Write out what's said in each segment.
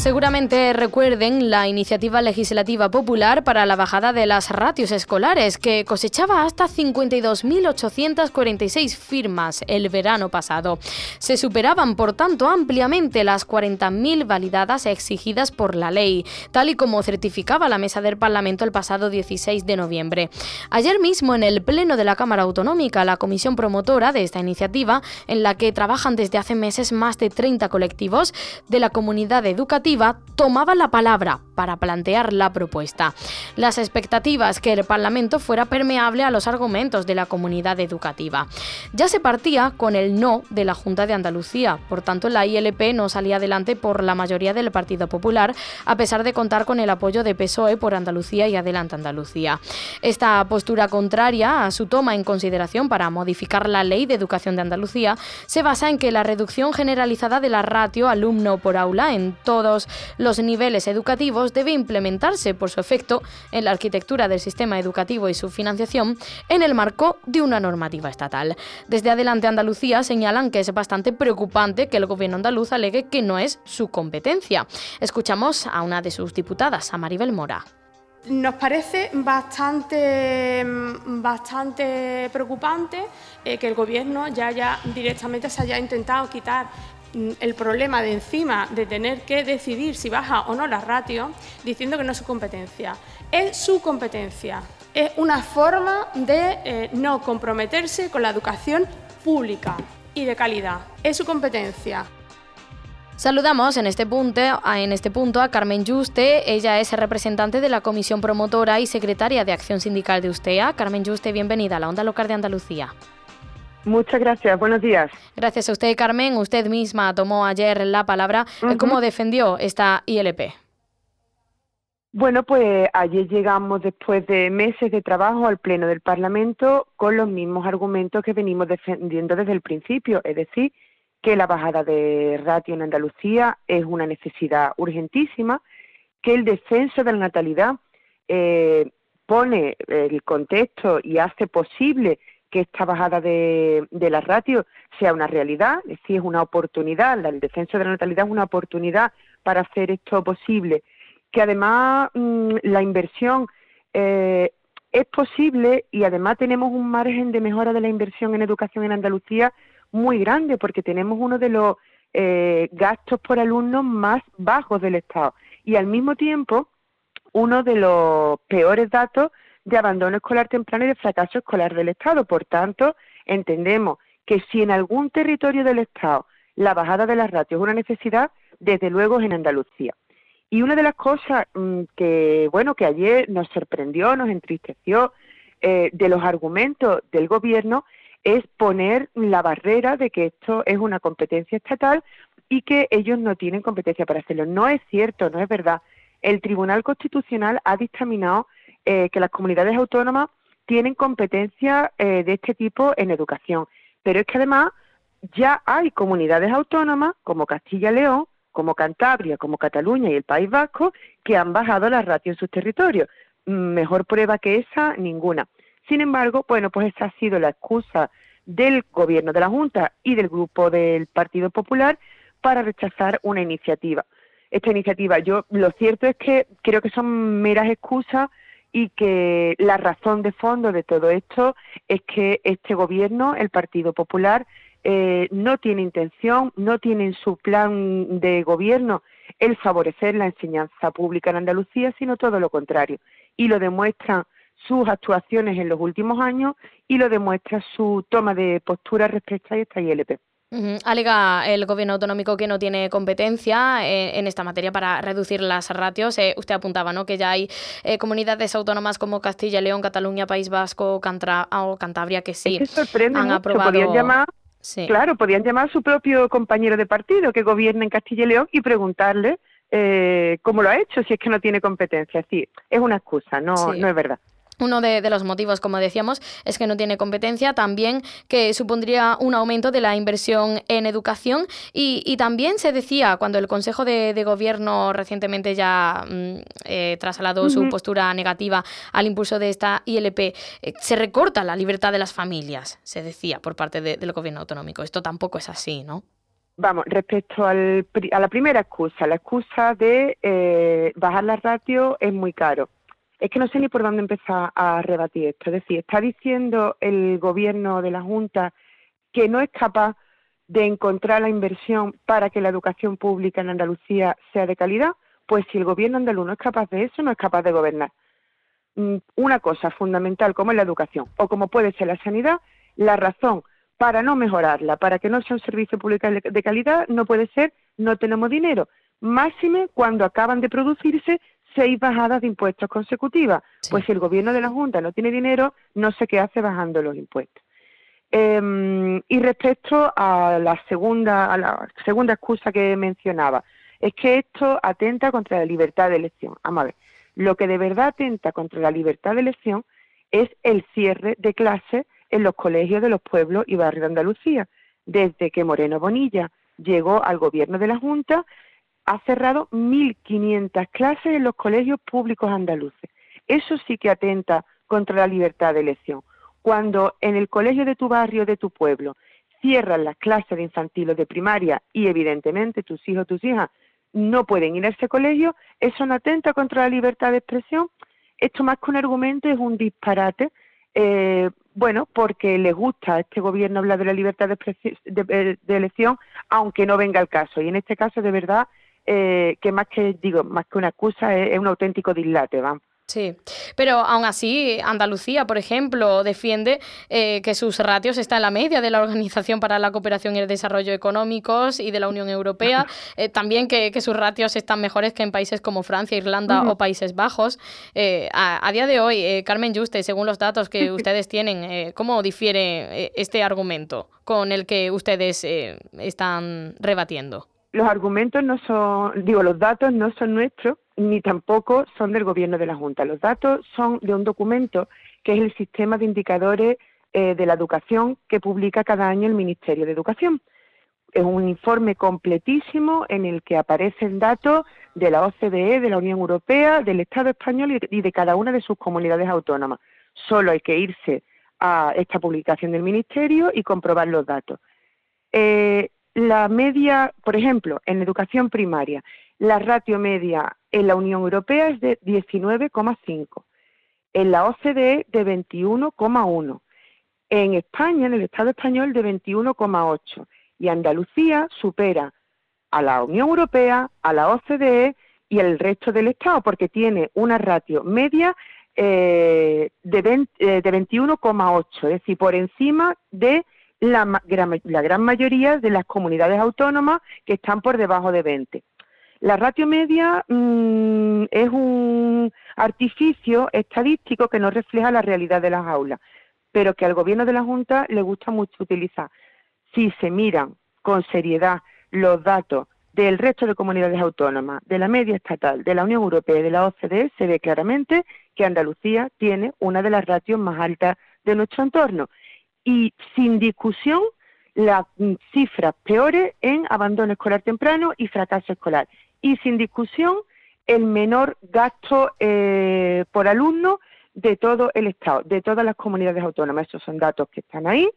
Seguramente recuerden la iniciativa legislativa popular para la bajada de las ratios escolares, que cosechaba hasta 52.846 firmas el verano pasado. Se superaban, por tanto, ampliamente las 40.000 validadas exigidas por la ley, tal y como certificaba la mesa del Parlamento el pasado 16 de noviembre. Ayer mismo, en el Pleno de la Cámara Autonómica, la comisión promotora de esta iniciativa, en la que trabajan desde hace meses más de 30 colectivos de la comunidad educativa, tomaba la palabra para plantear la propuesta. Las expectativas que el Parlamento fuera permeable a los argumentos de la comunidad educativa. Ya se partía con el no de la Junta de Andalucía, por tanto la ILP no salía adelante por la mayoría del Partido Popular, a pesar de contar con el apoyo de PSOE por Andalucía y Adelante Andalucía. Esta postura contraria a su toma en consideración para modificar la Ley de Educación de Andalucía se basa en que la reducción generalizada de la ratio alumno por aula en todos los niveles educativos debe implementarse por su efecto en la arquitectura del sistema educativo y su financiación en el marco de una normativa estatal. Desde Adelante Andalucía señalan que es bastante preocupante que el gobierno andaluz alegue que no es su competencia. Escuchamos a una de sus diputadas, a Maribel Mora. Nos parece bastante, bastante preocupante eh, que el Gobierno ya, ya directamente se haya intentado quitar el problema de encima de tener que decidir si baja o no la ratio, diciendo que no es su competencia. Es su competencia. Es una forma de eh, no comprometerse con la educación pública y de calidad. Es su competencia. Saludamos en este punto, en este a Carmen Juste. Ella es representante de la Comisión Promotora y Secretaria de Acción Sindical de USTEA. Carmen Juste, bienvenida a la Onda Local de Andalucía. Muchas gracias, buenos días. Gracias a usted, Carmen. Usted misma tomó ayer la palabra. ¿Cómo defendió esta ILP? Bueno, pues ayer llegamos después de meses de trabajo al Pleno del Parlamento con los mismos argumentos que venimos defendiendo desde el principio, es decir, que la bajada de ratio en Andalucía es una necesidad urgentísima, que el descenso de la natalidad eh, pone el contexto y hace posible que esta bajada de, la ratio sea una realidad, es decir, es una oportunidad, el descenso de la natalidad es una oportunidad para hacer esto posible, que además mm, la inversión eh, es posible y además tenemos un margen de mejora de la inversión en educación en Andalucía muy grande, porque tenemos uno de los eh, gastos por alumno más bajos del Estado. Y al mismo tiempo uno de los peores datos de abandono escolar temprano y de fracaso escolar del Estado. Por tanto, entendemos que si en algún territorio del Estado la bajada de las ratios es una necesidad, desde luego es en Andalucía. Y una de las cosas mm, que, bueno, que ayer nos sorprendió, nos entristeció eh, de los argumentos del Gobierno es poner la barrera de que esto es una competencia estatal y que ellos no tienen competencia para hacerlo. No es cierto, no es verdad. El Tribunal Constitucional ha dictaminado eh, que las comunidades autónomas tienen competencia eh, de este tipo en educación. Pero es que además ya hay comunidades autónomas como Castilla y León, como Cantabria, como Cataluña y el País Vasco, que han bajado la ratio en sus territorios. Mejor prueba que esa, ninguna. Sin embargo, bueno, pues esa ha sido la excusa del gobierno de la Junta y del grupo del Partido Popular para rechazar una iniciativa. Esta iniciativa, yo lo cierto es que creo que son meras excusas y que la razón de fondo de todo esto es que este gobierno, el Partido Popular, eh, no tiene intención, no tiene en su plan de gobierno el favorecer la enseñanza pública en Andalucía, sino todo lo contrario. Y lo demuestran sus actuaciones en los últimos años y lo demuestra su toma de postura respecto a esta ILP. Alega el gobierno autonómico que no tiene competencia eh, en esta materia para reducir las ratios. Eh, usted apuntaba ¿no? que ya hay eh, comunidades autónomas como Castilla y León, Cataluña, País Vasco, Cantra o Cantabria que sí han aprobado. Podían llamar, Claro, podían llamar a su propio compañero de partido que gobierna en Castilla y León y preguntarle cómo lo ha hecho si es que no tiene competencia. Sí, es una excusa, no, no es verdad. Uno de, los motivos, como decíamos, es que no tiene competencia, también que supondría un aumento de la inversión en educación y, también se decía cuando el Consejo de, Gobierno recientemente ya mm, eh, trasladó su postura negativa al impulso de esta ILP, eh, se recorta la libertad de las familias, se decía por parte del Gobierno autonómico. Esto tampoco es así, ¿no? Vamos, respecto al, a la primera excusa, la excusa de eh, bajar la ratio es muy caro es que no sé ni por dónde empezar a rebatir esto. Es decir, está diciendo el gobierno de la Junta que no es capaz de encontrar la inversión para que la educación pública en Andalucía sea de calidad, pues si el gobierno andaluz no es capaz de eso, no es capaz de gobernar. Mm, una cosa fundamental como es la educación o como puede ser la sanidad, la razón para no mejorarla, para que no sea un servicio público de calidad, no puede ser no tenemos dinero. Máxime cuando acaban de producirse seis bajadas de impuestos consecutivas. Pues si el gobierno de la Junta no tiene dinero, no sé qué hace bajando los impuestos. Em, y respecto a la segunda, a la segunda excusa que mencionaba, es que esto atenta contra la libertad de elección. Vamos a ver, lo que de verdad atenta contra la libertad de elección es el cierre de clases en los colegios de los pueblos y barrios de Andalucía. Desde que Moreno Bonilla llegó al gobierno de la Junta, ha cerrado 1.500 clases en los colegios públicos andaluces. Eso sí que atenta contra la libertad de elección. Cuando en el colegio de tu barrio, de tu pueblo, cierran las clases de infantil o de primaria y evidentemente tus hijos, tus hijas no pueden ir a ese colegio, eso no atenta contra la libertad de expresión. Esto más que un argumento es un disparate, eh, bueno, porque le gusta a este gobierno hablar de la libertad de, de, elección, aunque no venga el caso. Y en este caso, de verdad, eh, que más que digo más que una excusa es, un auténtico dislate, vamos. Sí, pero aún así Andalucía, por ejemplo, defiende eh, que sus ratios están en la media de la Organización para la Cooperación y el Desarrollo Económicos y de la Unión Europea. Eh, también que, sus ratios están mejores que en países como Francia, Irlanda o Países Bajos. a, día de hoy, Carmen Juste, según los datos que ustedes tienen, ¿cómo difiere este argumento con el que ustedes están rebatiendo? Los argumentos no son, digo, los datos no son nuestros ni tampoco son del gobierno de la Junta. Los datos son de un documento que es el sistema de indicadores eh, de la educación que publica cada año el Ministerio de Educación. Es un informe completísimo en el que aparecen datos de la OCDE, de la Unión Europea, del Estado español y de cada una de sus comunidades autónomas. Solo hay que irse a esta publicación del Ministerio y comprobar los datos. Eh, la media, por ejemplo, en educación primaria, la ratio media en la Unión Europea es de 19,5, en la OCDE de 21,1, en España, en el Estado español, de 21,8 y Andalucía supera a la Unión Europea, a la OCDE y al resto del Estado, porque tiene una ratio media eh, de, eh, de 21,8, es decir, por encima de la, la gran mayoría de las comunidades autónomas que están por debajo de 20. La ratio media mm, es un artificio estadístico que no refleja la realidad de las aulas, pero que al gobierno de la Junta le gusta mucho utilizar. Si se miran con seriedad los datos del resto de comunidades autónomas, de la media estatal, de la Unión Europea y de la OCDE, se ve claramente que Andalucía tiene una de las ratios más altas de nuestro entorno y sin discusión las cifras peores en abandono escolar temprano y fracaso escolar. Y sin discusión el menor gasto eh, por alumno de todo el Estado, de todas las comunidades autónomas. Esos son datos que están ahí,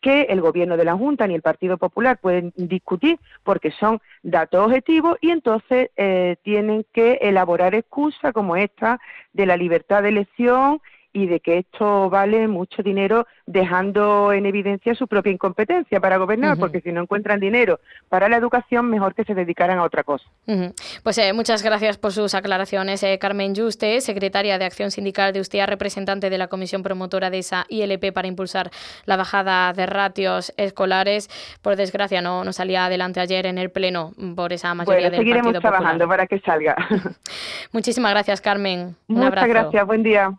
que el Gobierno de la Junta ni el Partido Popular pueden discutir porque son datos objetivos y entonces eh, tienen que elaborar excusas como esta de la libertad de elección y de que esto vale mucho dinero dejando en evidencia su propia incompetencia para gobernar, porque si no encuentran dinero para la educación, mejor que se dedicaran a otra cosa. Pues eh, muchas gracias por sus aclaraciones, eh, Carmen Juste, secretaria de Acción Sindical de USTIA, representante de la Comisión Promotora de esa ILP para impulsar la bajada de ratios escolares. Por desgracia, no, no salía adelante ayer en el Pleno por esa mayoría bueno, del seguiremos trabajando para que salga. Muchísimas gracias, Carmen. Muchas gracias, buen día.